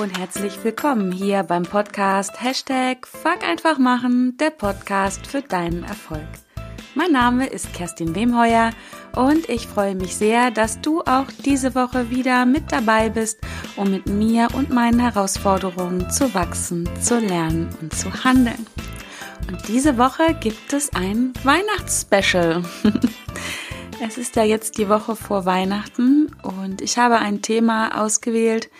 und herzlich willkommen hier beim Podcast Hashtag Fuck einfach machen, der Podcast für deinen Erfolg. Mein Name ist Kerstin Wemheuer und ich freue mich sehr, dass du auch diese Woche wieder mit dabei bist, um mit mir und meinen Herausforderungen zu wachsen, zu lernen und zu handeln. Und diese Woche gibt es ein Weihnachtsspecial. es ist ja jetzt die Woche vor Weihnachten und ich habe ein Thema ausgewählt,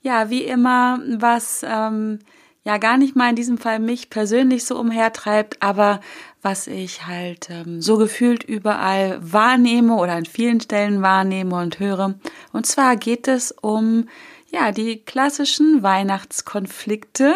ja, wie immer, was ähm, ja gar nicht mal in diesem Fall mich persönlich so umhertreibt, aber was ich halt ähm, so gefühlt überall wahrnehme oder an vielen Stellen wahrnehme und höre. Und zwar geht es um ja die klassischen Weihnachtskonflikte,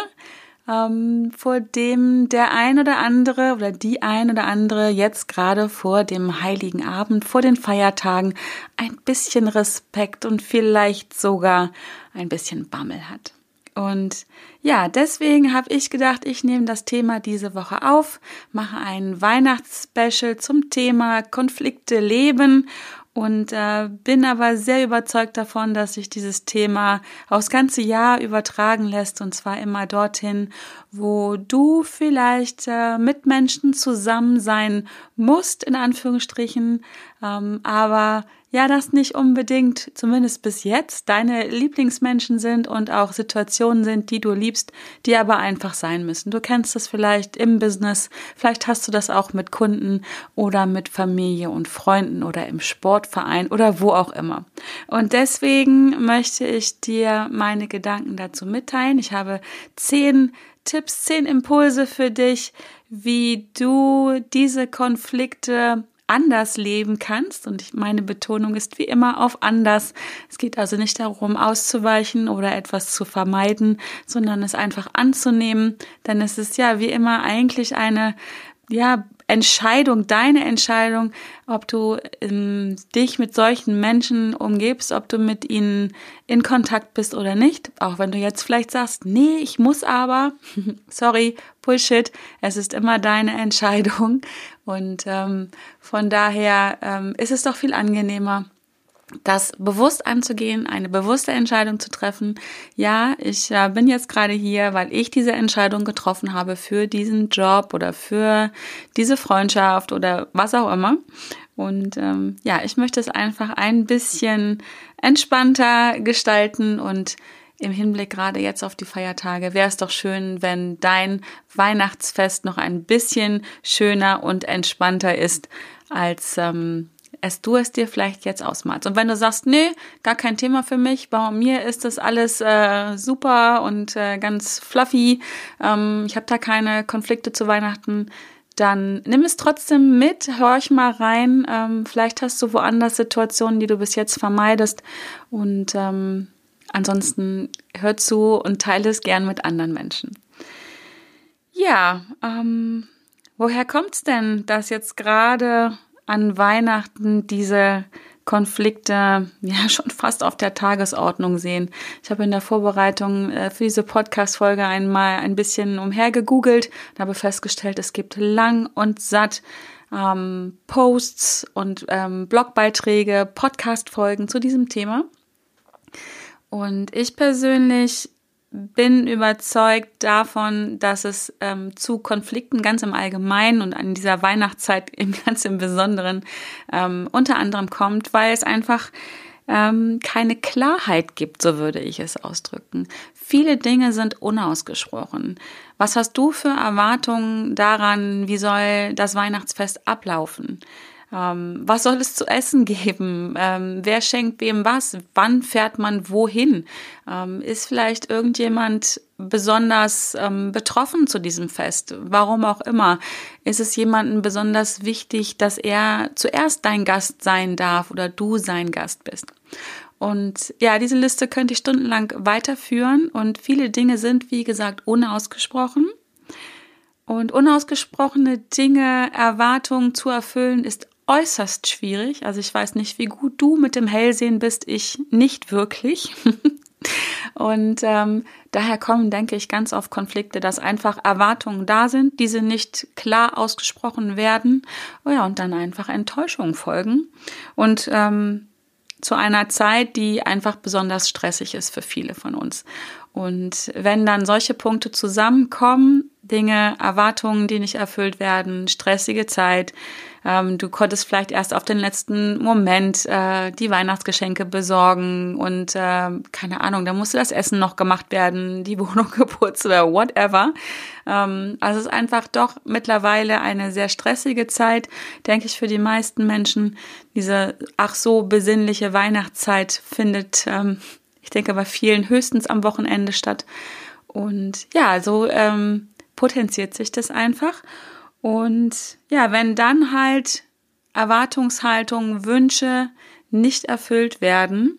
ähm, vor dem der ein oder andere oder die ein oder andere jetzt gerade vor dem heiligen Abend, vor den Feiertagen ein bisschen Respekt und vielleicht sogar ein bisschen Bammel hat. Und ja, deswegen habe ich gedacht, ich nehme das Thema diese Woche auf, mache ein Weihnachtsspecial zum Thema Konflikte leben und äh, bin aber sehr überzeugt davon, dass sich dieses Thema aufs ganze Jahr übertragen lässt und zwar immer dorthin, wo du vielleicht äh, mit Menschen zusammen sein musst, in Anführungsstrichen, ähm, aber ja, das nicht unbedingt, zumindest bis jetzt, deine Lieblingsmenschen sind und auch Situationen sind, die du liebst, die aber einfach sein müssen. Du kennst das vielleicht im Business, vielleicht hast du das auch mit Kunden oder mit Familie und Freunden oder im Sportverein oder wo auch immer. Und deswegen möchte ich dir meine Gedanken dazu mitteilen. Ich habe zehn Tipps, zehn Impulse für dich, wie du diese Konflikte anders leben kannst. Und meine Betonung ist wie immer auf anders. Es geht also nicht darum, auszuweichen oder etwas zu vermeiden, sondern es einfach anzunehmen. Denn es ist ja wie immer eigentlich eine ja, Entscheidung, deine Entscheidung, ob du ähm, dich mit solchen Menschen umgibst, ob du mit ihnen in Kontakt bist oder nicht. Auch wenn du jetzt vielleicht sagst, nee, ich muss aber, sorry, Bullshit, es ist immer deine Entscheidung. Und ähm, von daher ähm, ist es doch viel angenehmer, das bewusst anzugehen, eine bewusste Entscheidung zu treffen. Ja, ich äh, bin jetzt gerade hier, weil ich diese Entscheidung getroffen habe für diesen Job oder für diese Freundschaft oder was auch immer. Und ähm, ja, ich möchte es einfach ein bisschen entspannter gestalten und im Hinblick gerade jetzt auf die Feiertage wäre es doch schön, wenn dein Weihnachtsfest noch ein bisschen schöner und entspannter ist als ähm, es du es dir vielleicht jetzt ausmalst. Und wenn du sagst, nee, gar kein Thema für mich, bei mir ist das alles äh, super und äh, ganz fluffy, ähm, ich habe da keine Konflikte zu Weihnachten, dann nimm es trotzdem mit, horch mal rein. Ähm, vielleicht hast du woanders Situationen, die du bis jetzt vermeidest. Und ähm, ansonsten hör zu und teile es gern mit anderen Menschen. Ja, ähm, woher kommt's denn, dass jetzt gerade an Weihnachten diese Konflikte ja schon fast auf der Tagesordnung sehen. Ich habe in der Vorbereitung äh, für diese Podcast-Folge einmal ein bisschen umhergegoogelt und habe festgestellt, es gibt lang und satt ähm, Posts und ähm, Blogbeiträge, Podcast-Folgen zu diesem Thema. Und ich persönlich bin überzeugt davon, dass es ähm, zu Konflikten ganz im Allgemeinen und an dieser Weihnachtszeit im ganz im Besonderen ähm, unter anderem kommt, weil es einfach ähm, keine Klarheit gibt, so würde ich es ausdrücken. Viele Dinge sind unausgesprochen. Was hast du für Erwartungen daran, wie soll das Weihnachtsfest ablaufen? Ähm, was soll es zu essen geben? Ähm, wer schenkt wem was? Wann fährt man wohin? Ähm, ist vielleicht irgendjemand besonders ähm, betroffen zu diesem Fest? Warum auch immer. Ist es jemandem besonders wichtig, dass er zuerst dein Gast sein darf oder du sein Gast bist? Und ja, diese Liste könnte ich stundenlang weiterführen und viele Dinge sind, wie gesagt, unausgesprochen. Und unausgesprochene Dinge, Erwartungen zu erfüllen, ist äußerst schwierig. Also ich weiß nicht, wie gut du mit dem Hellsehen bist, ich nicht wirklich. Und ähm, daher kommen, denke ich, ganz oft Konflikte, dass einfach Erwartungen da sind, diese nicht klar ausgesprochen werden. Oh ja, und dann einfach Enttäuschungen folgen. Und ähm, zu einer Zeit, die einfach besonders stressig ist für viele von uns. Und wenn dann solche Punkte zusammenkommen, Dinge, Erwartungen, die nicht erfüllt werden, stressige Zeit, ähm, du konntest vielleicht erst auf den letzten Moment äh, die Weihnachtsgeschenke besorgen und äh, keine Ahnung, da musste das Essen noch gemacht werden, die Wohnung geputzt oder whatever. Ähm, also es ist einfach doch mittlerweile eine sehr stressige Zeit, denke ich, für die meisten Menschen. Diese ach so besinnliche Weihnachtszeit findet, ähm, ich denke, bei vielen höchstens am Wochenende statt. Und ja, so ähm, potenziert sich das einfach. Und ja, wenn dann halt Erwartungshaltungen, Wünsche nicht erfüllt werden,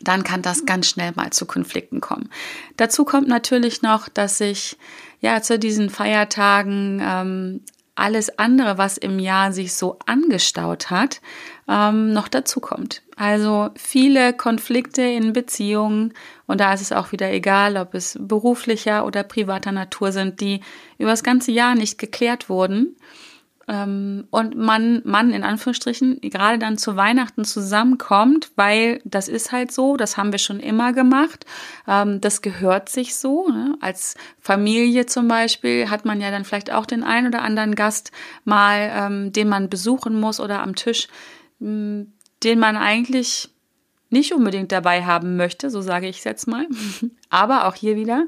dann kann das ganz schnell mal zu Konflikten kommen. Dazu kommt natürlich noch, dass sich ja zu diesen Feiertagen ähm, alles andere, was im Jahr sich so angestaut hat, ähm, noch dazu kommt. Also viele Konflikte in Beziehungen und da ist es auch wieder egal, ob es beruflicher oder privater Natur sind, die über das ganze Jahr nicht geklärt wurden und man, man in Anführungsstrichen gerade dann zu Weihnachten zusammenkommt, weil das ist halt so, das haben wir schon immer gemacht, ähm, das gehört sich so. Ne? Als Familie zum Beispiel hat man ja dann vielleicht auch den einen oder anderen Gast mal, ähm, den man besuchen muss oder am Tisch, mh, den man eigentlich nicht unbedingt dabei haben möchte, so sage ich es jetzt mal. Aber auch hier wieder,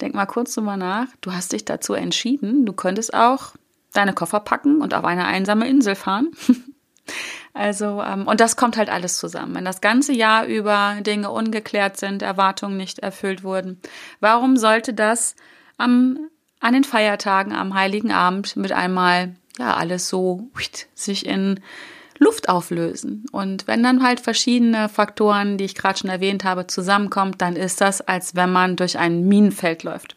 denk mal kurz drüber nach, du hast dich dazu entschieden, du könntest auch deine Koffer packen und auf eine einsame Insel fahren. also, ähm, und das kommt halt alles zusammen. Wenn das ganze Jahr über Dinge ungeklärt sind, Erwartungen nicht erfüllt wurden, warum sollte das am, an den Feiertagen, am Heiligen Abend mit einmal, ja, alles so sich in Luft auflösen. Und wenn dann halt verschiedene Faktoren, die ich gerade schon erwähnt habe, zusammenkommen, dann ist das, als wenn man durch ein Minenfeld läuft.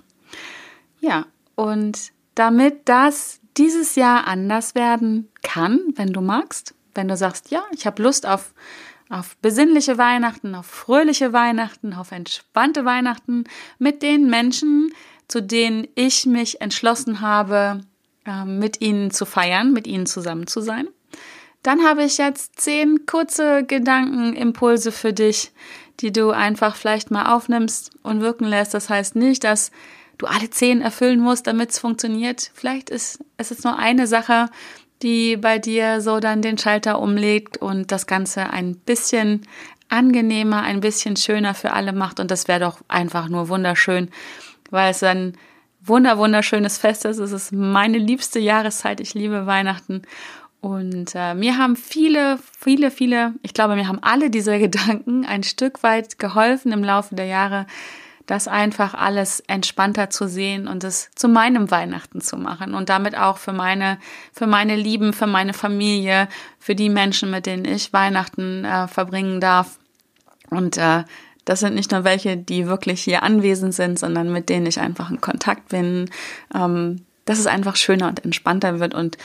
Ja, und damit das dieses Jahr anders werden kann, wenn du magst, wenn du sagst, ja, ich habe Lust auf, auf besinnliche Weihnachten, auf fröhliche Weihnachten, auf entspannte Weihnachten mit den Menschen, zu denen ich mich entschlossen habe, ähm, mit ihnen zu feiern, mit ihnen zusammen zu sein. Dann habe ich jetzt zehn kurze Gedankenimpulse für dich, die du einfach vielleicht mal aufnimmst und wirken lässt. Das heißt nicht, dass du alle zehn erfüllen musst, damit es funktioniert. Vielleicht ist es jetzt nur eine Sache, die bei dir so dann den Schalter umlegt und das Ganze ein bisschen angenehmer, ein bisschen schöner für alle macht. Und das wäre doch einfach nur wunderschön, weil es ein wunder, wunderschönes Fest ist. Es ist meine liebste Jahreszeit. Ich liebe Weihnachten. Und äh, mir haben viele, viele, viele, ich glaube, mir haben alle diese Gedanken ein Stück weit geholfen im Laufe der Jahre, das einfach alles entspannter zu sehen und es zu meinem Weihnachten zu machen und damit auch für meine, für meine Lieben, für meine Familie, für die Menschen, mit denen ich Weihnachten äh, verbringen darf. Und äh, das sind nicht nur welche, die wirklich hier anwesend sind, sondern mit denen ich einfach in Kontakt bin, ähm, dass es einfach schöner und entspannter wird und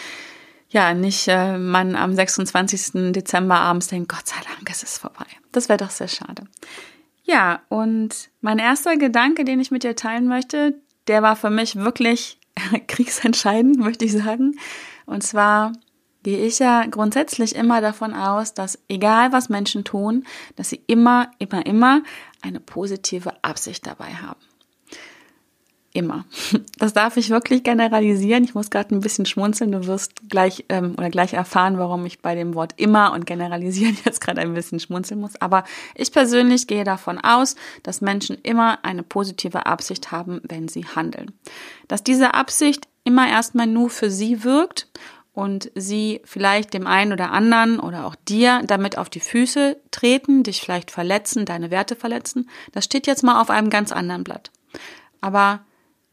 ja, nicht äh, man am 26. Dezember abends denkt, Gott sei Dank, es ist vorbei. Das wäre doch sehr schade. Ja, und mein erster Gedanke, den ich mit dir teilen möchte, der war für mich wirklich kriegsentscheidend, möchte ich sagen. Und zwar gehe ich ja grundsätzlich immer davon aus, dass egal was Menschen tun, dass sie immer, immer, immer eine positive Absicht dabei haben. Immer. Das darf ich wirklich generalisieren. Ich muss gerade ein bisschen schmunzeln. Du wirst gleich ähm, oder gleich erfahren, warum ich bei dem Wort immer und generalisieren jetzt gerade ein bisschen schmunzeln muss. Aber ich persönlich gehe davon aus, dass Menschen immer eine positive Absicht haben, wenn sie handeln. Dass diese Absicht immer erstmal nur für sie wirkt und sie vielleicht dem einen oder anderen oder auch dir damit auf die Füße treten, dich vielleicht verletzen, deine Werte verletzen, das steht jetzt mal auf einem ganz anderen Blatt. Aber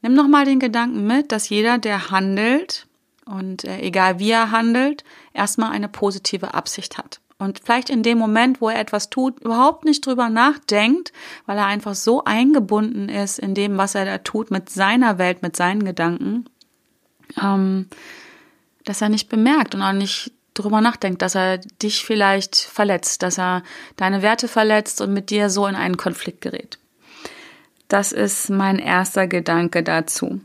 Nimm nochmal den Gedanken mit, dass jeder, der handelt, und äh, egal wie er handelt, erstmal eine positive Absicht hat. Und vielleicht in dem Moment, wo er etwas tut, überhaupt nicht drüber nachdenkt, weil er einfach so eingebunden ist in dem, was er da tut, mit seiner Welt, mit seinen Gedanken, ähm, dass er nicht bemerkt und auch nicht drüber nachdenkt, dass er dich vielleicht verletzt, dass er deine Werte verletzt und mit dir so in einen Konflikt gerät. Das ist mein erster Gedanke dazu.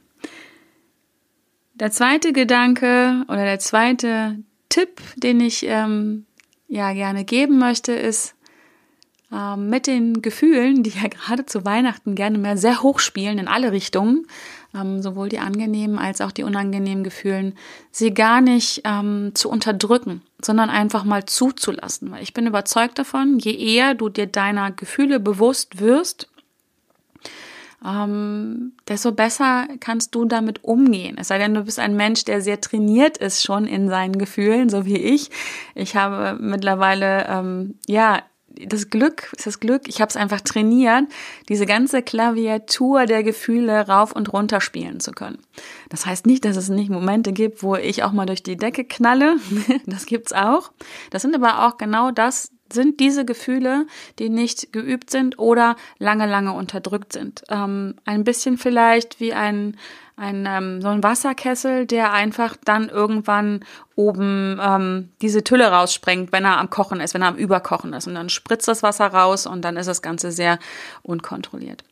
Der zweite Gedanke oder der zweite Tipp, den ich ähm, ja gerne geben möchte, ist, ähm, mit den Gefühlen, die ja gerade zu Weihnachten gerne mehr sehr hoch spielen in alle Richtungen, ähm, sowohl die angenehmen als auch die unangenehmen Gefühlen, sie gar nicht ähm, zu unterdrücken, sondern einfach mal zuzulassen. Weil ich bin überzeugt davon, je eher du dir deiner Gefühle bewusst wirst, ähm, desto besser kannst du damit umgehen. Es sei denn, du bist ein Mensch, der sehr trainiert ist schon in seinen Gefühlen, so wie ich. Ich habe mittlerweile ähm, ja das Glück, ist das Glück, ich habe es einfach trainiert, diese ganze Klaviatur der Gefühle rauf und runter spielen zu können. Das heißt nicht, dass es nicht Momente gibt, wo ich auch mal durch die Decke knalle. Das gibt's auch. Das sind aber auch genau das, sind diese Gefühle, die nicht geübt sind oder lange, lange unterdrückt sind. Ähm, ein bisschen vielleicht wie ein, ein ähm, so ein Wasserkessel, der einfach dann irgendwann oben ähm, diese Tülle raussprengt, wenn er am Kochen ist, wenn er am Überkochen ist. Und dann spritzt das Wasser raus und dann ist das Ganze sehr unkontrolliert.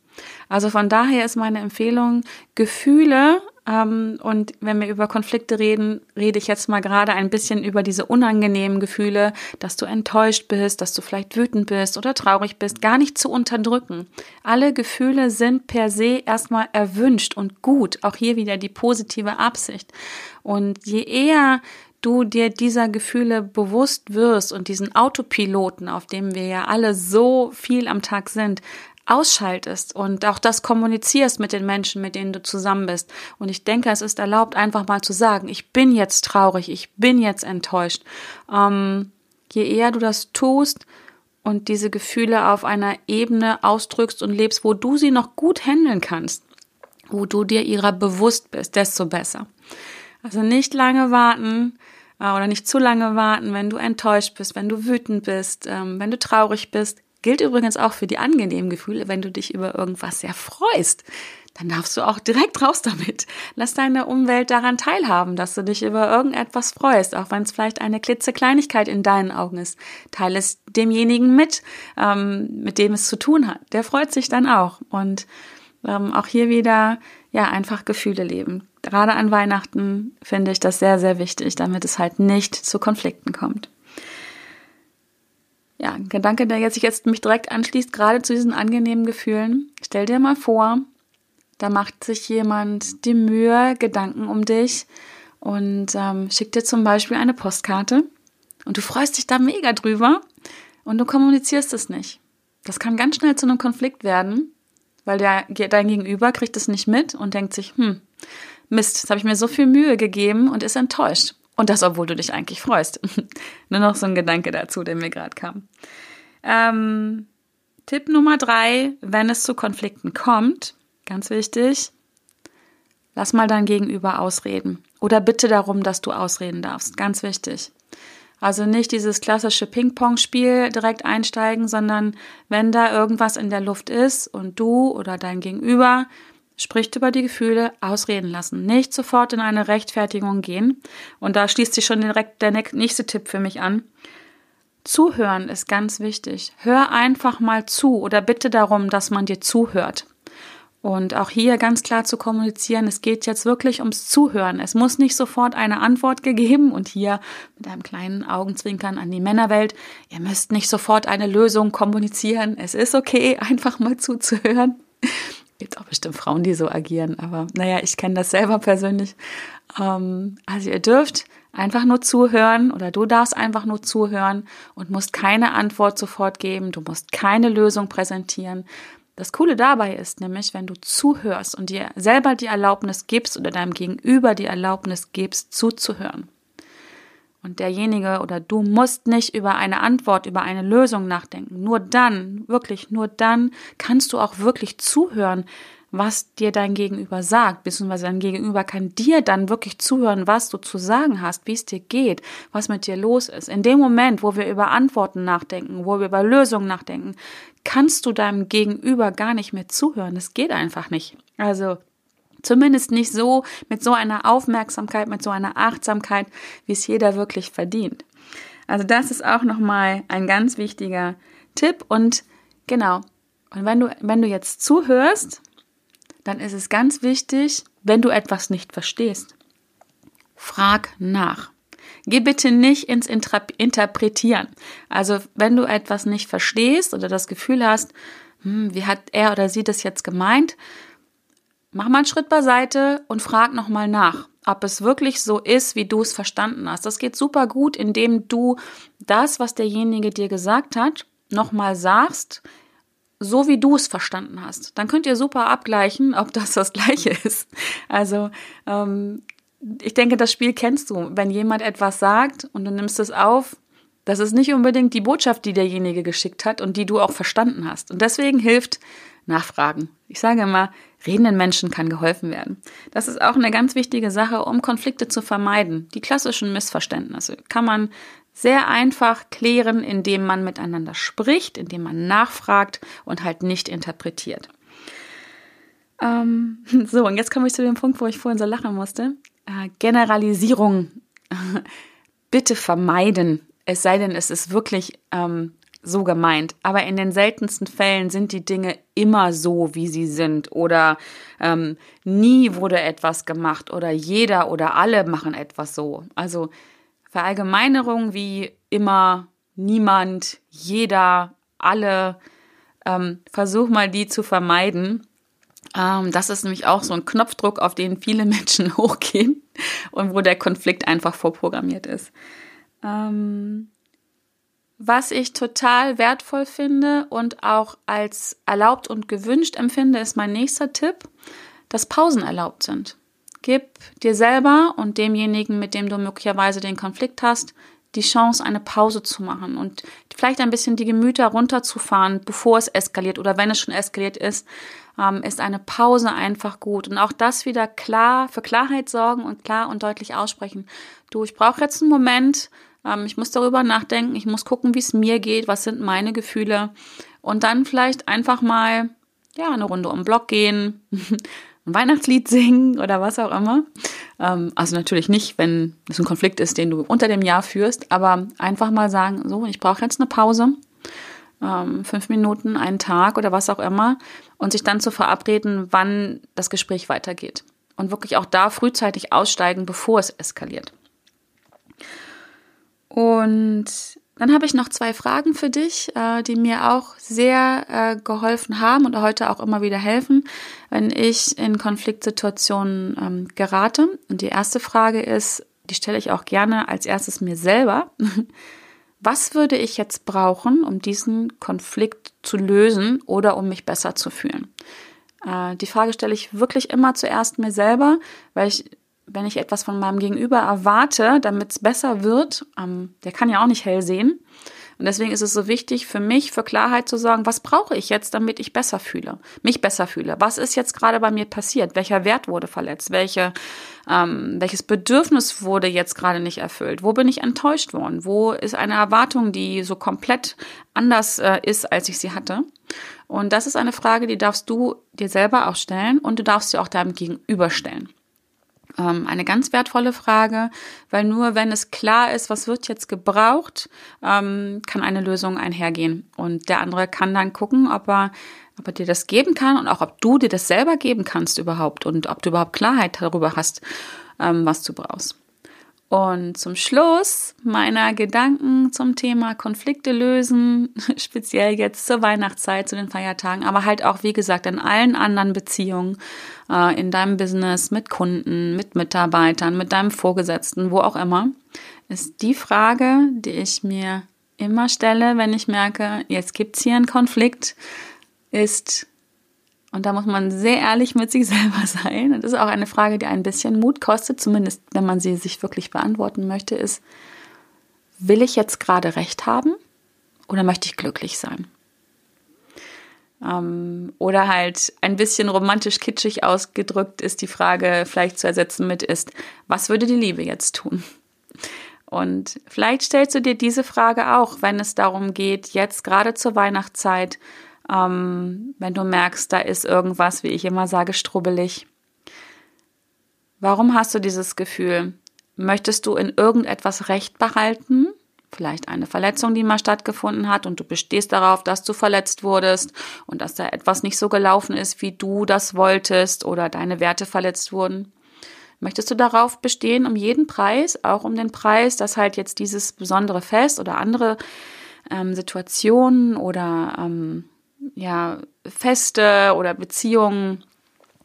Also von daher ist meine Empfehlung, Gefühle und wenn wir über Konflikte reden, rede ich jetzt mal gerade ein bisschen über diese unangenehmen Gefühle, dass du enttäuscht bist, dass du vielleicht wütend bist oder traurig bist, gar nicht zu unterdrücken. Alle Gefühle sind per se erstmal erwünscht und gut. Auch hier wieder die positive Absicht. Und je eher du dir dieser Gefühle bewusst wirst und diesen Autopiloten, auf dem wir ja alle so viel am Tag sind, ausschaltest und auch das kommunizierst mit den Menschen, mit denen du zusammen bist. Und ich denke, es ist erlaubt, einfach mal zu sagen, ich bin jetzt traurig, ich bin jetzt enttäuscht. Ähm, je eher du das tust und diese Gefühle auf einer Ebene ausdrückst und lebst, wo du sie noch gut handeln kannst, wo du dir ihrer bewusst bist, desto besser. Also nicht lange warten, äh, oder nicht zu lange warten, wenn du enttäuscht bist, wenn du wütend bist, ähm, wenn du traurig bist. Gilt übrigens auch für die angenehmen Gefühle, wenn du dich über irgendwas sehr freust. Dann darfst du auch direkt raus damit. Lass deine Umwelt daran teilhaben, dass du dich über irgendetwas freust, auch wenn es vielleicht eine klitzekleinigkeit in deinen Augen ist. Teile es demjenigen mit, ähm, mit dem es zu tun hat. Der freut sich dann auch. Und ähm, auch hier wieder, ja, einfach Gefühle leben. Gerade an Weihnachten finde ich das sehr, sehr wichtig, damit es halt nicht zu Konflikten kommt ja, ein Gedanke, der jetzt sich jetzt mich direkt anschließt, gerade zu diesen angenehmen Gefühlen. Stell dir mal vor, da macht sich jemand die Mühe, Gedanken um dich und ähm, schickt dir zum Beispiel eine Postkarte und du freust dich da mega drüber und du kommunizierst es nicht. Das kann ganz schnell zu einem Konflikt werden, weil der, dein Gegenüber kriegt es nicht mit und denkt sich, hm, Mist, jetzt habe ich mir so viel Mühe gegeben und ist enttäuscht. Und das, obwohl du dich eigentlich freust. Nur noch so ein Gedanke dazu, der mir gerade kam. Ähm, Tipp Nummer drei, wenn es zu Konflikten kommt, ganz wichtig, lass mal dein Gegenüber ausreden. Oder bitte darum, dass du ausreden darfst. Ganz wichtig. Also nicht dieses klassische Ping-Pong-Spiel direkt einsteigen, sondern wenn da irgendwas in der Luft ist und du oder dein Gegenüber spricht über die Gefühle, ausreden lassen. Nicht sofort in eine Rechtfertigung gehen. Und da schließt sich schon direkt der nächste Tipp für mich an. Zuhören ist ganz wichtig. Hör einfach mal zu oder bitte darum, dass man dir zuhört. Und auch hier ganz klar zu kommunizieren, es geht jetzt wirklich ums Zuhören. Es muss nicht sofort eine Antwort gegeben und hier mit einem kleinen Augenzwinkern an die Männerwelt. Ihr müsst nicht sofort eine Lösung kommunizieren. Es ist okay, einfach mal zuzuhören. Gibt auch bestimmt Frauen, die so agieren, aber naja, ich kenne das selber persönlich. Ähm, also ihr dürft einfach nur zuhören oder du darfst einfach nur zuhören und musst keine Antwort sofort geben, du musst keine Lösung präsentieren. Das Coole dabei ist nämlich, wenn du zuhörst und dir selber die Erlaubnis gibst oder deinem Gegenüber die Erlaubnis gibst, zuzuhören. Und derjenige oder du musst nicht über eine Antwort, über eine Lösung nachdenken. Nur dann, wirklich nur dann kannst du auch wirklich zuhören, was dir dein Gegenüber sagt, beziehungsweise dein Gegenüber kann dir dann wirklich zuhören, was du zu sagen hast, wie es dir geht, was mit dir los ist. In dem Moment, wo wir über Antworten nachdenken, wo wir über Lösungen nachdenken, kannst du deinem Gegenüber gar nicht mehr zuhören. Das geht einfach nicht. Also Zumindest nicht so mit so einer Aufmerksamkeit, mit so einer Achtsamkeit, wie es jeder wirklich verdient. Also das ist auch nochmal ein ganz wichtiger Tipp und genau. Und wenn du, wenn du jetzt zuhörst, dann ist es ganz wichtig, wenn du etwas nicht verstehst, frag nach. Geh bitte nicht ins Interpretieren. Also wenn du etwas nicht verstehst oder das Gefühl hast, hm, wie hat er oder sie das jetzt gemeint, mach mal einen Schritt beiseite und frag nochmal nach, ob es wirklich so ist, wie du es verstanden hast. Das geht super gut, indem du das, was derjenige dir gesagt hat, nochmal sagst, so wie du es verstanden hast. Dann könnt ihr super abgleichen, ob das das gleiche ist. Also ähm, ich denke, das Spiel kennst du. Wenn jemand etwas sagt und du nimmst es auf, das ist nicht unbedingt die Botschaft, die derjenige geschickt hat und die du auch verstanden hast. Und deswegen hilft Nachfragen. Ich sage immer, redenden Menschen kann geholfen werden. Das ist auch eine ganz wichtige Sache, um Konflikte zu vermeiden. Die klassischen Missverständnisse kann man sehr einfach klären, indem man miteinander spricht, indem man nachfragt und halt nicht interpretiert. Ähm, so, und jetzt komme ich zu dem Punkt, wo ich vorhin so lachen musste. Äh, Generalisierung bitte vermeiden. Es sei denn, es ist wirklich ähm, so gemeint. Aber in den seltensten Fällen sind die Dinge immer so, wie sie sind. Oder ähm, nie wurde etwas gemacht. Oder jeder oder alle machen etwas so. Also Verallgemeinerung wie immer, niemand, jeder, alle. Ähm, versuch mal die zu vermeiden. Ähm, das ist nämlich auch so ein Knopfdruck, auf den viele Menschen hochgehen und wo der Konflikt einfach vorprogrammiert ist. Ähm, was ich total wertvoll finde und auch als erlaubt und gewünscht empfinde, ist mein nächster Tipp, dass Pausen erlaubt sind. Gib dir selber und demjenigen, mit dem du möglicherweise den Konflikt hast, die Chance, eine Pause zu machen und vielleicht ein bisschen die Gemüter runterzufahren, bevor es eskaliert oder wenn es schon eskaliert ist, ähm, ist eine Pause einfach gut. Und auch das wieder klar, für Klarheit sorgen und klar und deutlich aussprechen. Du, ich brauche jetzt einen Moment, ähm, ich muss darüber nachdenken, ich muss gucken, wie es mir geht, was sind meine Gefühle. Und dann vielleicht einfach mal, ja, eine Runde um den Block gehen, ein Weihnachtslied singen oder was auch immer. Ähm, also natürlich nicht, wenn es ein Konflikt ist, den du unter dem Jahr führst, aber einfach mal sagen, so, ich brauche jetzt eine Pause. Ähm, fünf Minuten, einen Tag oder was auch immer und sich dann zu verabreden, wann das Gespräch weitergeht. Und wirklich auch da frühzeitig aussteigen, bevor es eskaliert. Und dann habe ich noch zwei Fragen für dich, äh, die mir auch sehr äh, geholfen haben und heute auch immer wieder helfen, wenn ich in Konfliktsituationen ähm, gerate. Und die erste Frage ist, die stelle ich auch gerne als erstes mir selber. Was würde ich jetzt brauchen, um diesen Konflikt zu lösen oder um mich besser zu fühlen? Äh, die Frage stelle ich wirklich immer zuerst mir selber, weil ich wenn ich etwas von meinem Gegenüber erwarte, damit es besser wird, ähm, der kann ja auch nicht hell sehen. Und deswegen ist es so wichtig für mich, für Klarheit zu sagen, was brauche ich jetzt, damit ich besser fühle, mich besser fühle. Was ist jetzt gerade bei mir passiert? Welcher Wert wurde verletzt? Welche, ähm, welches Bedürfnis wurde jetzt gerade nicht erfüllt? Wo bin ich enttäuscht worden? Wo ist eine Erwartung, die so komplett anders äh, ist, als ich sie hatte? Und das ist eine Frage, die darfst du dir selber auch stellen und du darfst sie auch deinem Gegenüber stellen. Ähm, eine ganz wertvolle Frage, weil nur wenn es klar ist, was wird jetzt gebraucht, ähm, kann eine Lösung einhergehen. Und der andere kann dann gucken, ob er, ob er dir das geben kann und auch ob du dir das selber geben kannst überhaupt und ob du überhaupt Klarheit darüber hast, ähm, was du brauchst. Und zum Schluss meiner Gedanken zum Thema Konflikte lösen, speziell jetzt zur Weihnachtszeit, zu den Feiertagen, aber halt auch, wie gesagt, in allen anderen Beziehungen, äh, in deinem Business, mit Kunden, mit Mitarbeitern, mit deinem Vorgesetzten, wo auch immer, ist die Frage, die ich mir immer stelle, wenn ich merke, jetzt gibt's hier einen Konflikt, ist, und da muss man sehr ehrlich mit sich selber sein. Und das ist auch eine Frage, die ein bisschen Mut kostet, zumindest wenn man sie sich wirklich beantworten möchte, ist, will ich jetzt gerade recht haben oder möchte ich glücklich sein? Ähm, oder halt ein bisschen romantisch kitschig ausgedrückt ist die Frage vielleicht zu ersetzen mit ist, was würde die Liebe jetzt tun? Und vielleicht stellst du dir diese Frage auch, wenn es darum geht, jetzt gerade zur Weihnachtszeit ähm, wenn du merkst, da ist irgendwas, wie ich immer sage, strubbelig. Warum hast du dieses Gefühl? Möchtest du in irgendetwas Recht behalten? Vielleicht eine Verletzung, die mal stattgefunden hat und du bestehst darauf, dass du verletzt wurdest und dass da etwas nicht so gelaufen ist, wie du das wolltest oder deine Werte verletzt wurden? Möchtest du darauf bestehen, um jeden Preis, auch um den Preis, dass halt jetzt dieses besondere Fest oder andere ähm, Situationen oder ähm, ja, Feste oder Beziehungen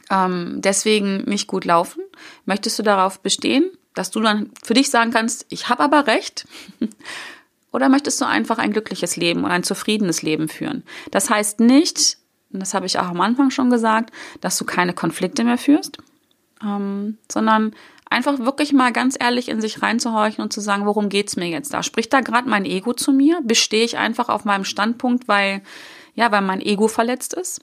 ähm, deswegen nicht gut laufen? Möchtest du darauf bestehen, dass du dann für dich sagen kannst, ich habe aber recht? Oder möchtest du einfach ein glückliches Leben und ein zufriedenes Leben führen? Das heißt nicht, und das habe ich auch am Anfang schon gesagt, dass du keine Konflikte mehr führst, ähm, sondern einfach wirklich mal ganz ehrlich in sich reinzuhorchen und zu sagen, worum geht's mir jetzt da? Spricht da gerade mein Ego zu mir? Bestehe ich einfach auf meinem Standpunkt, weil ja, weil mein Ego verletzt ist?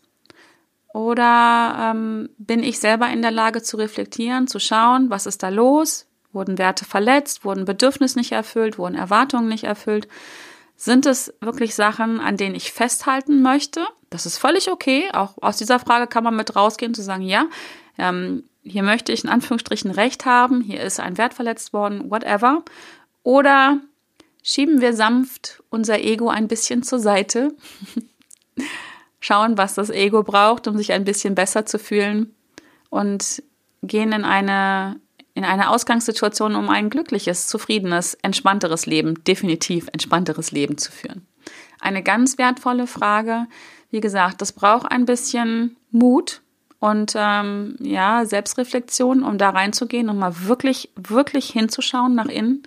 Oder ähm, bin ich selber in der Lage zu reflektieren, zu schauen, was ist da los? Wurden Werte verletzt? Wurden Bedürfnisse nicht erfüllt? Wurden Erwartungen nicht erfüllt? Sind es wirklich Sachen, an denen ich festhalten möchte? Das ist völlig okay. Auch aus dieser Frage kann man mit rausgehen, zu sagen, ja, ähm, hier möchte ich in Anführungsstrichen Recht haben, hier ist ein Wert verletzt worden, whatever. Oder schieben wir sanft unser Ego ein bisschen zur Seite schauen, was das Ego braucht, um sich ein bisschen besser zu fühlen und gehen in eine, in eine Ausgangssituation, um ein glückliches, zufriedenes, entspannteres Leben, definitiv entspannteres Leben zu führen. Eine ganz wertvolle Frage. Wie gesagt, das braucht ein bisschen Mut und ähm, ja, Selbstreflexion, um da reinzugehen und mal wirklich, wirklich hinzuschauen nach innen,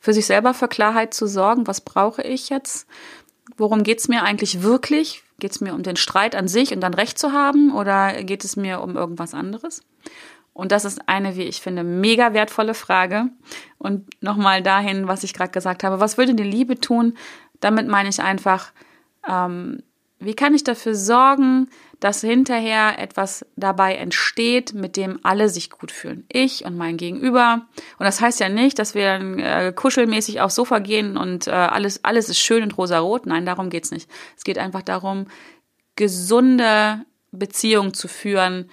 für sich selber für Klarheit zu sorgen, was brauche ich jetzt, worum geht's mir eigentlich wirklich, Geht es mir um den Streit an sich und dann Recht zu haben oder geht es mir um irgendwas anderes? Und das ist eine, wie ich finde, mega wertvolle Frage. Und nochmal dahin, was ich gerade gesagt habe. Was würde die Liebe tun? Damit meine ich einfach, ähm, wie kann ich dafür sorgen, dass hinterher etwas dabei entsteht, mit dem alle sich gut fühlen. Ich und mein Gegenüber. Und das heißt ja nicht, dass wir dann äh, kuschelmäßig aufs Sofa gehen und äh, alles, alles ist schön und rosarot. Nein, darum geht's nicht. Es geht einfach darum, gesunde Beziehungen zu führen,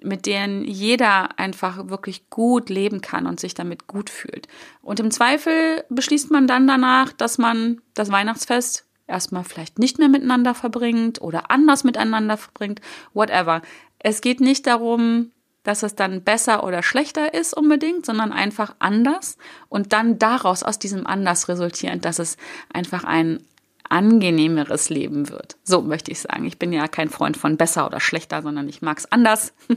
mit denen jeder einfach wirklich gut leben kann und sich damit gut fühlt. Und im Zweifel beschließt man dann danach, dass man das Weihnachtsfest erstmal vielleicht nicht mehr miteinander verbringt oder anders miteinander verbringt, whatever. Es geht nicht darum, dass es dann besser oder schlechter ist unbedingt, sondern einfach anders und dann daraus aus diesem anders resultierend, dass es einfach ein angenehmeres Leben wird. So möchte ich sagen. Ich bin ja kein Freund von besser oder schlechter, sondern ich mag es anders.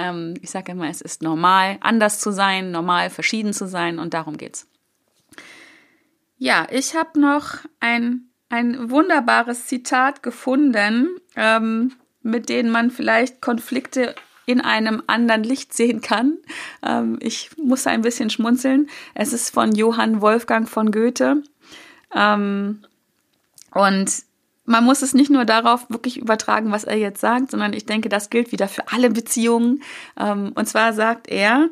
Ähm, ich sage immer, es ist normal, anders zu sein, normal, verschieden zu sein und darum geht's. Ja, ich habe noch ein ein wunderbares Zitat gefunden, ähm, mit denen man vielleicht Konflikte in einem anderen Licht sehen kann. Ähm, ich muss ein bisschen schmunzeln. Es ist von Johann Wolfgang von Goethe. Ähm, und man muss es nicht nur darauf wirklich übertragen, was er jetzt sagt, sondern ich denke, das gilt wieder für alle Beziehungen. Ähm, und zwar sagt er,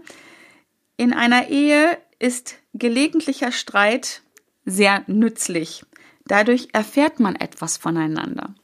in einer Ehe ist gelegentlicher Streit sehr nützlich. Dadurch erfährt man etwas voneinander.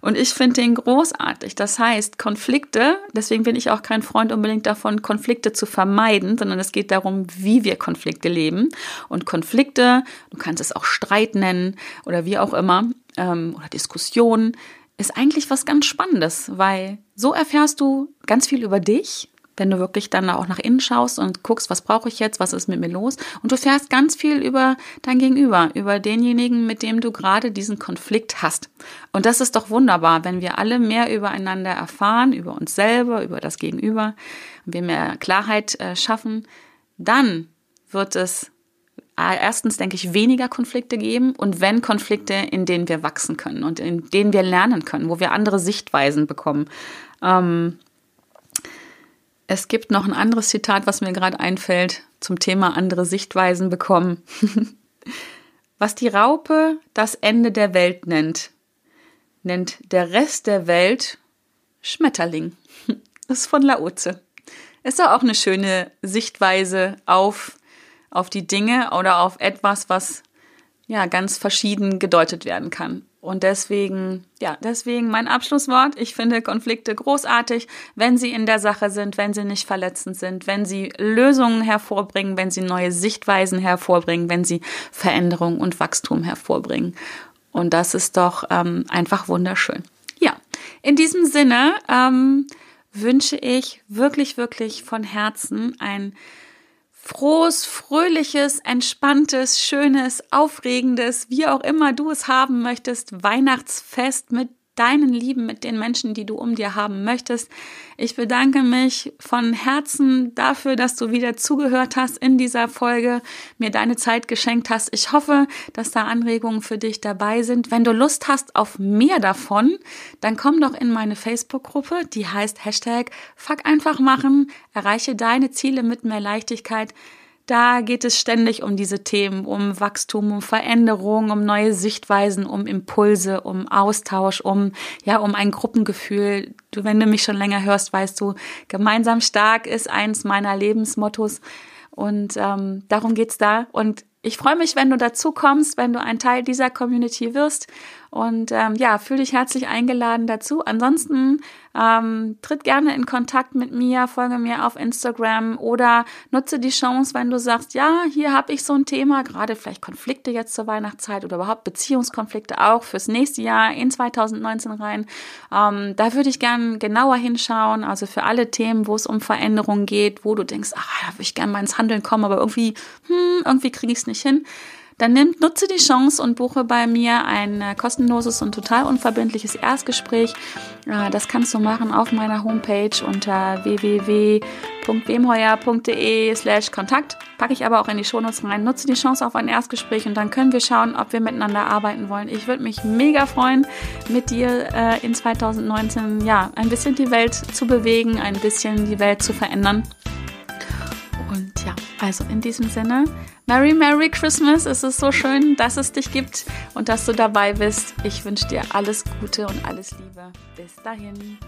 Und ich finde den großartig. Das heißt, Konflikte, deswegen bin ich auch kein Freund unbedingt davon, Konflikte zu vermeiden, sondern es geht darum, wie wir Konflikte leben. Und Konflikte, du kannst es auch Streit nennen oder wie auch immer, ähm, oder Diskussion, ist eigentlich was ganz Spannendes, weil so erfährst du ganz viel über dich wenn du wirklich dann auch nach innen schaust und guckst, was brauche ich jetzt, was ist mit mir los. Und du fährst ganz viel über dein Gegenüber, über denjenigen, mit dem du gerade diesen Konflikt hast. Und das ist doch wunderbar, wenn wir alle mehr übereinander erfahren, über uns selber, über das Gegenüber, und wir mehr Klarheit äh, schaffen, dann wird es äh, erstens, denke ich, weniger Konflikte geben und wenn Konflikte, in denen wir wachsen können und in denen wir lernen können, wo wir andere Sichtweisen bekommen. Ähm, es gibt noch ein anderes Zitat, was mir gerade einfällt zum Thema andere Sichtweisen bekommen. was die Raupe das Ende der Welt nennt, nennt der Rest der Welt Schmetterling. Das ist von Laoze. Ist doch auch eine schöne Sichtweise auf, auf die Dinge oder auf etwas, was ja ganz verschieden gedeutet werden kann. Und deswegen, ja, deswegen mein Abschlusswort. Ich finde Konflikte großartig, wenn sie in der Sache sind, wenn sie nicht verletzend sind, wenn sie Lösungen hervorbringen, wenn sie neue Sichtweisen hervorbringen, wenn sie Veränderung und Wachstum hervorbringen. Und das ist doch ähm, einfach wunderschön. Ja, in diesem Sinne ähm, wünsche ich wirklich, wirklich von Herzen ein frohes, fröhliches, entspanntes, schönes, aufregendes, wie auch immer du es haben möchtest, Weihnachtsfest mit deinen Lieben, mit den Menschen, die du um dir haben möchtest. Ich bedanke mich von Herzen dafür, dass du wieder zugehört hast in dieser Folge, mir deine Zeit geschenkt hast. Ich hoffe, dass da Anregungen für dich dabei sind. Wenn du Lust hast auf mehr davon, dann komm doch in meine Facebook-Gruppe, die heißt Hashtag Fuck einfach machen, erreiche deine Ziele mit mehr Leichtigkeit. Da geht es ständig um diese Themen, um Wachstum, um Veränderung, um neue Sichtweisen, um Impulse, um Austausch, um, ja, um ein Gruppengefühl. Du, wenn du mich schon länger hörst, weißt du, gemeinsam stark ist eins meiner Lebensmottos. Und ähm, darum geht's da. Und ich freue mich, wenn du dazu kommst, wenn du ein Teil dieser Community wirst. Und ähm, ja, fühle dich herzlich eingeladen dazu. Ansonsten ähm, tritt gerne in Kontakt mit mir, folge mir auf Instagram oder nutze die Chance, wenn du sagst, ja, hier habe ich so ein Thema, gerade vielleicht Konflikte jetzt zur Weihnachtszeit oder überhaupt Beziehungskonflikte auch fürs nächste Jahr in 2019 rein. Ähm, da würde ich gerne genauer hinschauen, also für alle Themen, wo es um Veränderungen geht, wo du denkst, ach, da würde ich gerne mal ins Handeln kommen, aber irgendwie, hm, irgendwie kriege ich es nicht hin dann nimm, nutze die Chance und buche bei mir ein äh, kostenloses und total unverbindliches Erstgespräch. Äh, das kannst du machen auf meiner Homepage unter www.wemheuer.de slash Kontakt. Packe ich aber auch in die Shownotes rein. Nutze die Chance auf ein Erstgespräch und dann können wir schauen, ob wir miteinander arbeiten wollen. Ich würde mich mega freuen, mit dir äh, in 2019 ja ein bisschen die Welt zu bewegen, ein bisschen die Welt zu verändern. Und ja, also in diesem Sinne, Merry, Merry Christmas. Es ist so schön, dass es dich gibt und dass du dabei bist. Ich wünsche dir alles Gute und alles Liebe. Bis dahin.